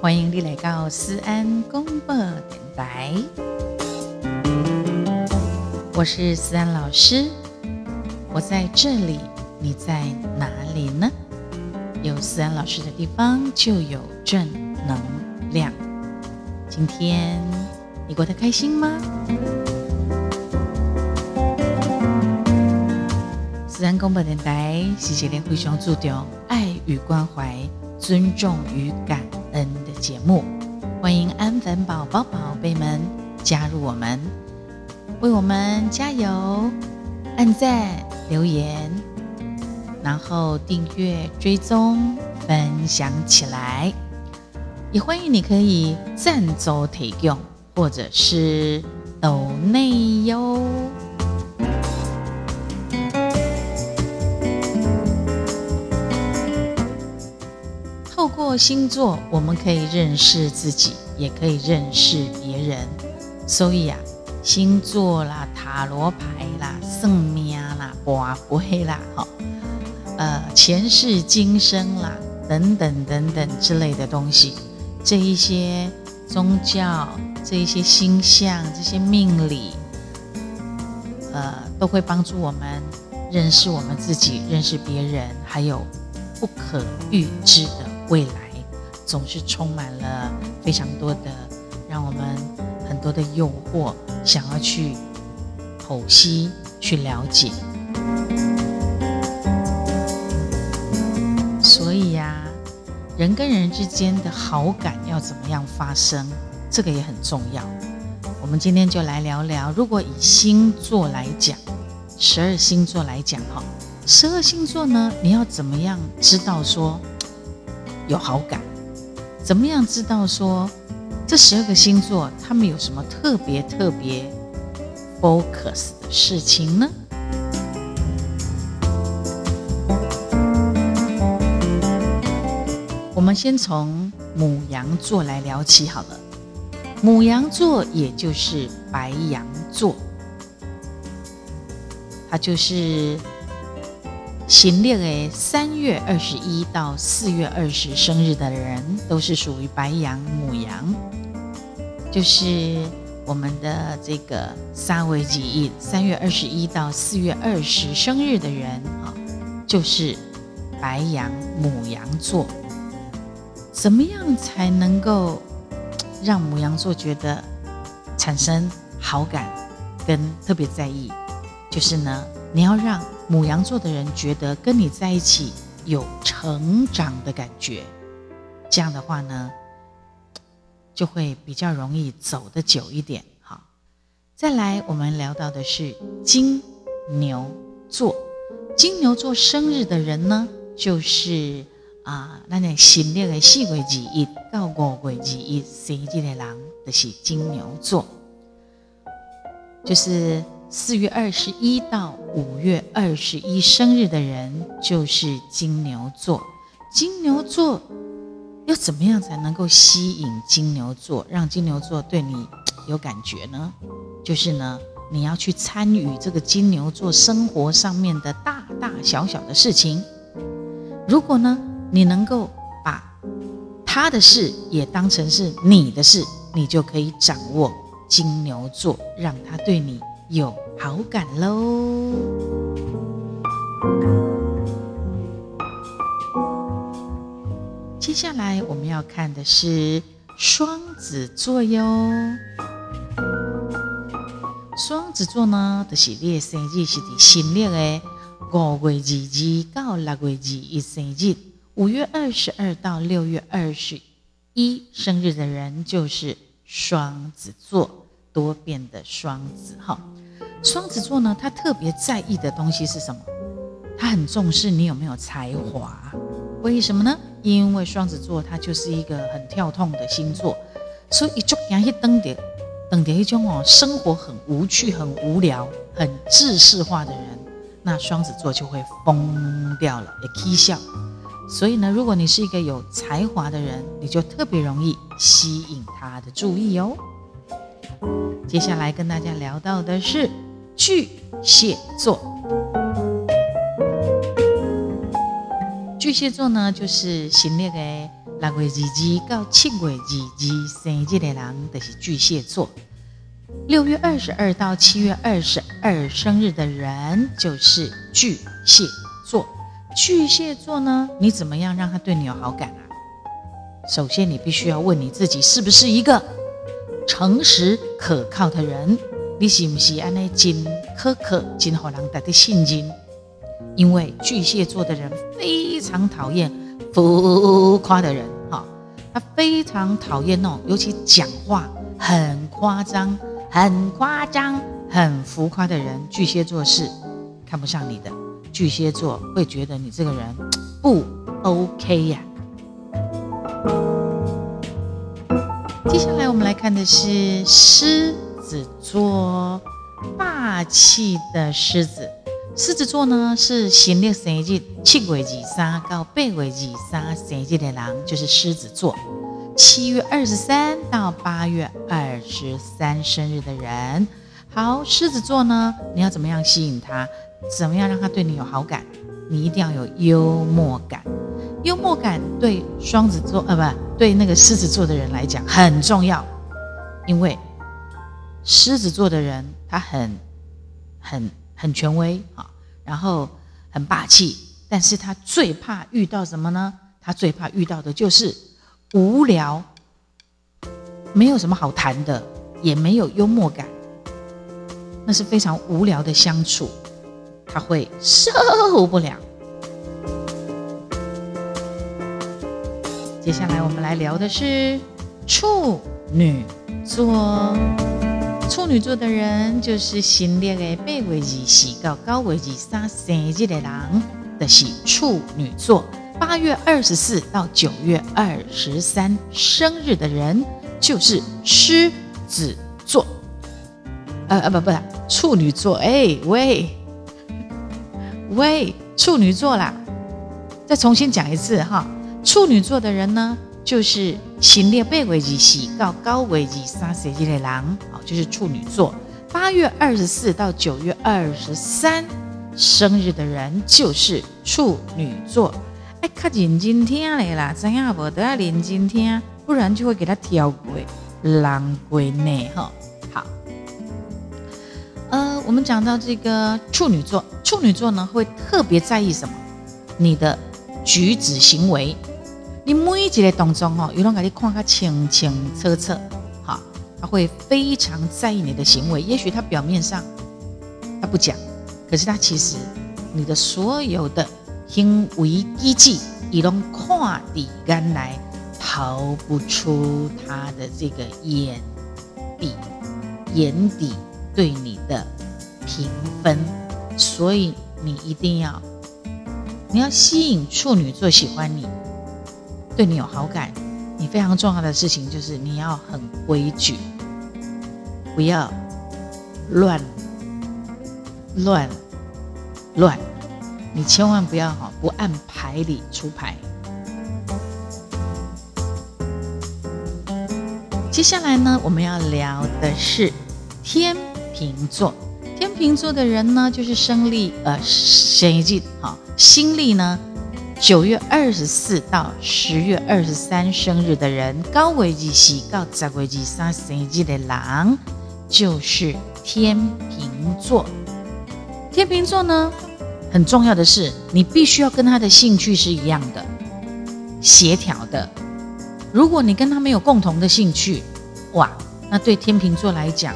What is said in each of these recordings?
欢迎你来到思安公播电台，我是思安老师，我在这里，你在哪里呢？有思安老师的地方就有正能量。今天你过得开心吗？思安公播电台是一个非常注重爱与关怀、尊重与感恩节目，欢迎安粉宝宝宝贝们加入我们，为我们加油，按赞、留言，然后订阅、追踪、分享起来。也欢迎你可以赞助提供，或者是抖内哟。星座，我们可以认识自己，也可以认识别人。所以啊，星座啦、塔罗牌啦、圣命啦、卦龟啦、哈，呃，前世今生啦，等等等等之类的东西，这一些宗教、这一些星象、这些命理，呃，都会帮助我们认识我们自己，认识别人，还有不可预知的。未来总是充满了非常多的让我们很多的诱惑，想要去剖析、去了解。所以呀，人跟人之间的好感要怎么样发生，这个也很重要。我们今天就来聊聊，如果以星座来讲，十二星座来讲哈，十二星座呢，你要怎么样知道说？有好感，怎么样知道说这十二个星座他们有什么特别特别 focus 的事情呢？我们先从母羊座来聊起好了。母羊座也就是白羊座，它就是。新历诶，三月二十一到四月二十生日的人都是属于白羊、母羊，就是我们的这个三维记忆，三月二十一到四月二十生日的人啊，就是白羊、母羊座。怎么样才能够让母羊座觉得产生好感跟特别在意？就是呢，你要让。母羊座的人觉得跟你在一起有成长的感觉，这样的话呢，就会比较容易走得久一点。好，再来我们聊到的是金牛座，金牛座生日的人呢，就是啊，那那新历的四月之一到五月之一生日的人，就是金牛座，就是。四月二十一到五月二十一生日的人就是金牛座。金牛座要怎么样才能够吸引金牛座，让金牛座对你有感觉呢？就是呢，你要去参与这个金牛座生活上面的大大小小的事情。如果呢，你能够把他的事也当成是你的事，你就可以掌握金牛座，让他对你。有好感喽！接下来我们要看的是双子座哟。双子座呢的系列生日是第新历的五月二日到六月二一生日，五月二十二到六月二十一生日的人就是双子座。多变的双子哈，双子座呢，他特别在意的东西是什么？他很重视你有没有才华。为什么呢？因为双子座他就是一个很跳痛的星座，所以一捉人一登点，登点一种哦，生活很无趣、很无聊、很制式化的人，那双子座就会疯掉了，也啼笑。所以呢，如果你是一个有才华的人，你就特别容易吸引他的注意哦。接下来跟大家聊到的是巨蟹座。巨蟹座呢，就是新历的六月二二到七月二二生日的人，就是巨蟹座。六月二十二到七月二十二生日的人，就是巨蟹座。巨蟹座呢，你怎么样让他对你有好感啊？首先，你必须要问你自己，是不是一个诚实可靠的人？你是不是安尼真苛刻、真好人得的信任？因为巨蟹座的人非常讨厌浮夸的人，哈，他非常讨厌那种，尤其讲话很夸张、很夸张、很浮夸的人。巨蟹座是看不上你的。巨蟹座会觉得你这个人不 OK 呀。接下来我们来看的是狮子座，霸气的狮子。狮子座呢是新历生日七月二三到八月二三生日的人，就是狮子座。七月二十三到八月二十三生日的人，好，狮子座呢，你要怎么样吸引他？怎么样让他对你有好感？你一定要有幽默感。幽默感对双子座呃不对那个狮子座的人来讲很重要，因为狮子座的人他很很很权威啊，然后很霸气，但是他最怕遇到什么呢？他最怕遇到的就是无聊，没有什么好谈的，也没有幽默感，那是非常无聊的相处。他会受不了。接下来我们来聊的是处女座。处女座的人就是新历的八月二四到九月二三生日的人，的是处女座。八月二十四到九月二十三生日的人，就是狮子座。呃呃不不，处女座。哎喂。喂，处女座啦！再重新讲一次哈，处女座的人呢，就是新历八月二四到九月二三生日的人，好，就是处女座。八月二十四到九月二十三生日的人，就是处女座。哎，较认真听嘞啦，怎样不都要认真听，不然就会给他挑过狼归内哈。好，呃，我们讲到这个处女座。处女座呢，会特别在意什么？你的举止行为，你每一个动作哦，有人给你看个清清楚楚，好，他会非常在意你的行为。也许他表面上他不讲，可是他其实你的所有的行为依据，一拢看底干来，逃不出他的这个眼底，眼底对你的评分。所以你一定要，你要吸引处女座喜欢你，对你有好感。你非常重要的事情就是你要很规矩，不要乱乱乱。你千万不要哈，不按牌理出牌。接下来呢，我们要聊的是天秤座。天秤座的人呢，就是生力呃，生日哈，心力呢，九月二十四到十月二十三生日的人，高维日喜到十维日三生日的狼，就是天秤座。天秤座呢，很重要的是，你必须要跟他的兴趣是一样的，协调的。如果你跟他没有共同的兴趣，哇，那对天秤座来讲。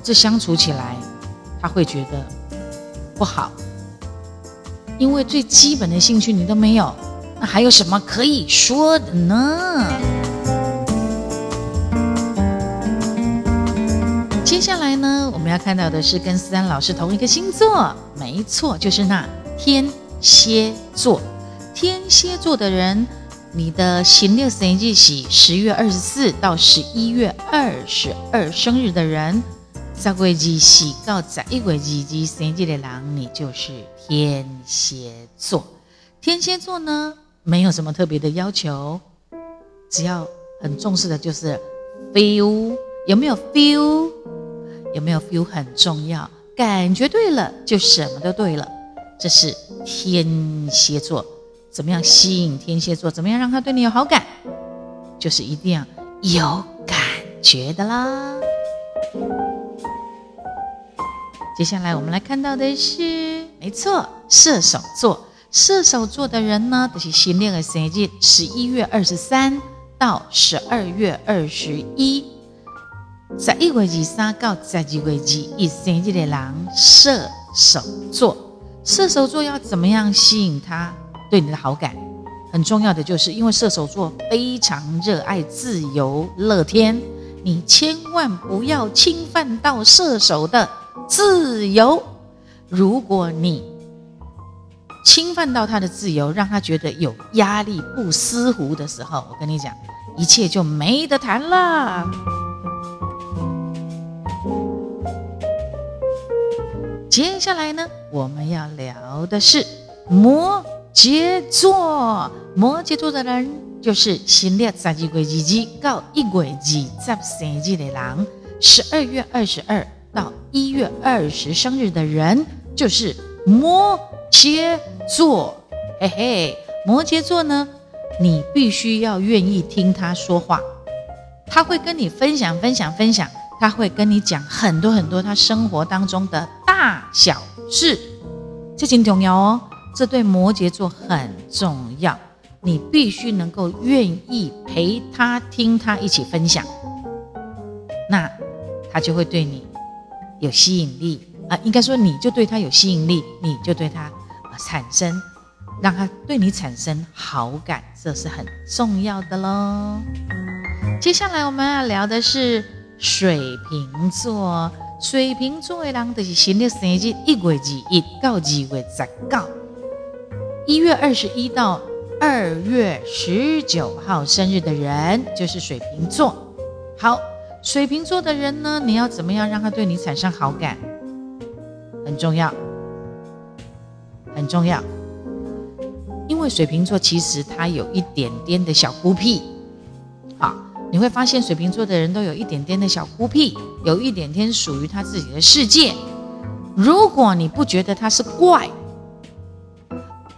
这相处起来，他会觉得不好，因为最基本的兴趣你都没有，那还有什么可以说的呢？接下来呢，我们要看到的是跟思安老师同一个星座，没错，就是那天蝎座。天蝎座的人，你的新历生日是十月二十四到十一月二十二生日的人。十月二四到十一月二二生日的人，你就是天蝎座。天蝎座呢，没有什么特别的要求，只要很重视的就是 feel，有没有 feel？有没有 feel 很重要，感觉对了就什么都对了。这是天蝎座怎么样吸引天蝎座？怎么样让他对你有好感？就是一定要有感觉的啦。接下来我们来看到的是，没错，射手座。射手座的人呢，都是新历的生日，十一月二十三到十二月二十一，十一月二三到十二月二一生日的人，射手座。射手座要怎么样吸引他对你的好感？很重要的就是，因为射手座非常热爱自由乐天，你千万不要侵犯到射手的自由。如果你侵犯到他的自由，让他觉得有压力、不舒服的时候，我跟你讲，一切就没得谈了。接下来呢，我们要聊的是摩羯座。摩羯座的人就是新历三季鬼季季到一鬼季在生日的人，十二月二十二到一月二十生日的人就是摩羯。座，嘿嘿，摩羯座呢，你必须要愿意听他说话，他会跟你分享分享分享，他会跟你讲很多很多他生活当中的大小事，这挺重要哦，这对摩羯座很重要，你必须能够愿意陪他听他一起分享，那他就会对你有吸引力啊，应该说你就对他有吸引力，你就对他。产生，让他对你产生好感，这是很重要的喽。接下来我们要聊的是水瓶座。水瓶座的人就是新的生日一月二一到二月十九，一月二十一到二月十九号生日的人就是水瓶座。好，水瓶座的人呢，你要怎么样让他对你产生好感？很重要。很重要，因为水瓶座其实他有一点点的小孤僻，啊，你会发现水瓶座的人都有一点点的小孤僻，有一点点属于他自己的世界。如果你不觉得他是怪，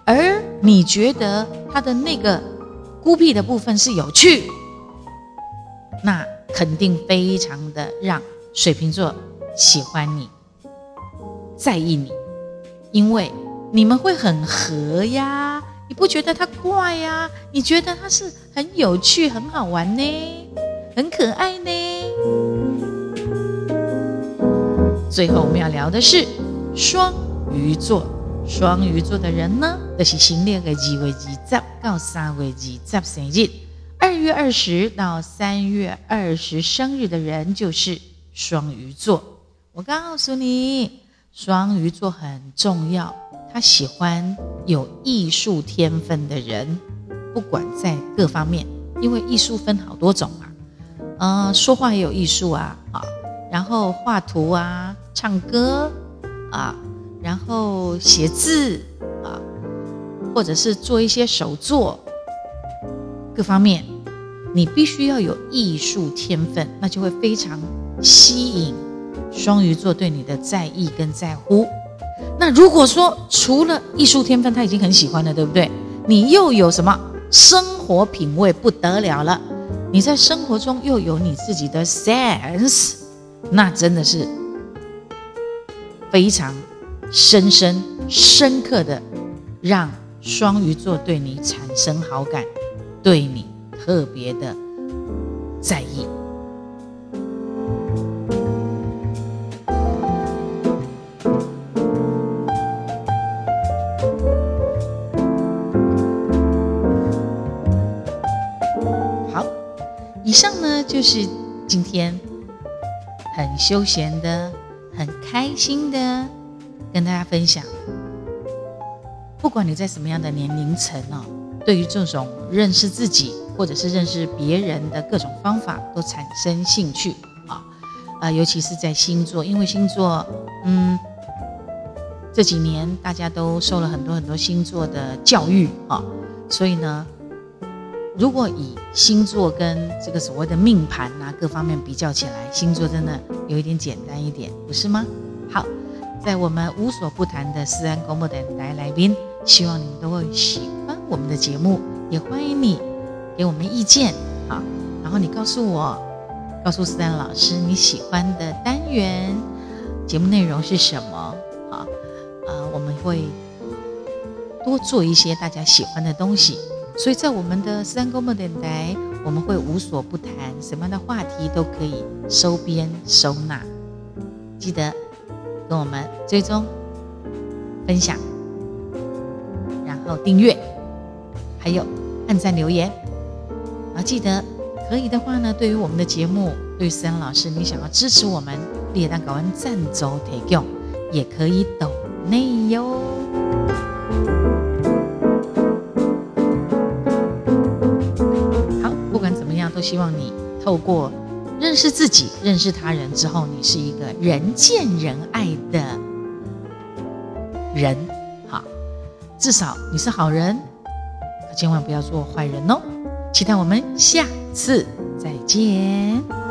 而你觉得他的那个孤僻的部分是有趣，那肯定非常的让水瓶座喜欢你，在意你，因为。你们会很合呀？你不觉得他怪呀？你觉得他是很有趣、很好玩呢，很可爱呢？最后我们要聊的是双鱼座。双鱼座的人呢，都是新历的二月二十到三月二十生日。二月二十到三月二十生日的人就是双鱼座。我告诉你，双鱼座很重要。他喜欢有艺术天分的人，不管在各方面，因为艺术分好多种嘛啊，呃，说话也有艺术啊，啊，然后画图啊，唱歌啊，然后写字啊，或者是做一些手作，各方面，你必须要有艺术天分，那就会非常吸引双鱼座对你的在意跟在乎。那如果说除了艺术天分，他已经很喜欢了，对不对？你又有什么生活品味不得了了？你在生活中又有你自己的 sense，那真的是非常深深深刻的，让双鱼座对你产生好感，对你特别的在意。好，以上呢就是今天很休闲的、很开心的跟大家分享。不管你在什么样的年龄层哦，对于这种认识自己或者是认识别人的各种方法都产生兴趣啊啊，尤其是在星座，因为星座，嗯，这几年大家都受了很多很多星座的教育啊，所以呢。如果以星座跟这个所谓的命盘啊各方面比较起来，星座真的有一点简单一点，不是吗？好，在我们无所不谈的思安广播电台来宾，希望你们都会喜欢。我们的节目，也欢迎你给我们意见啊。然后你告诉我，告诉思丹老师你喜欢的单元节目内容是什么啊？呃，我们会多做一些大家喜欢的东西。所以在我们的三公梦电台，我们会无所不谈，什么样的话题都可以收编收纳。记得跟我们追踪、分享，然后订阅，还有按赞留言。啊，记得可以的话呢，对于我们的节目，对思安老师，你想要支持我们，列单搞完赞助提供，也可以抖内哟。好，不管怎么样，都希望你透过。认识自己，认识他人之后，你是一个人见人爱的人，好，至少你是好人，可千万不要做坏人哦。期待我们下次再见。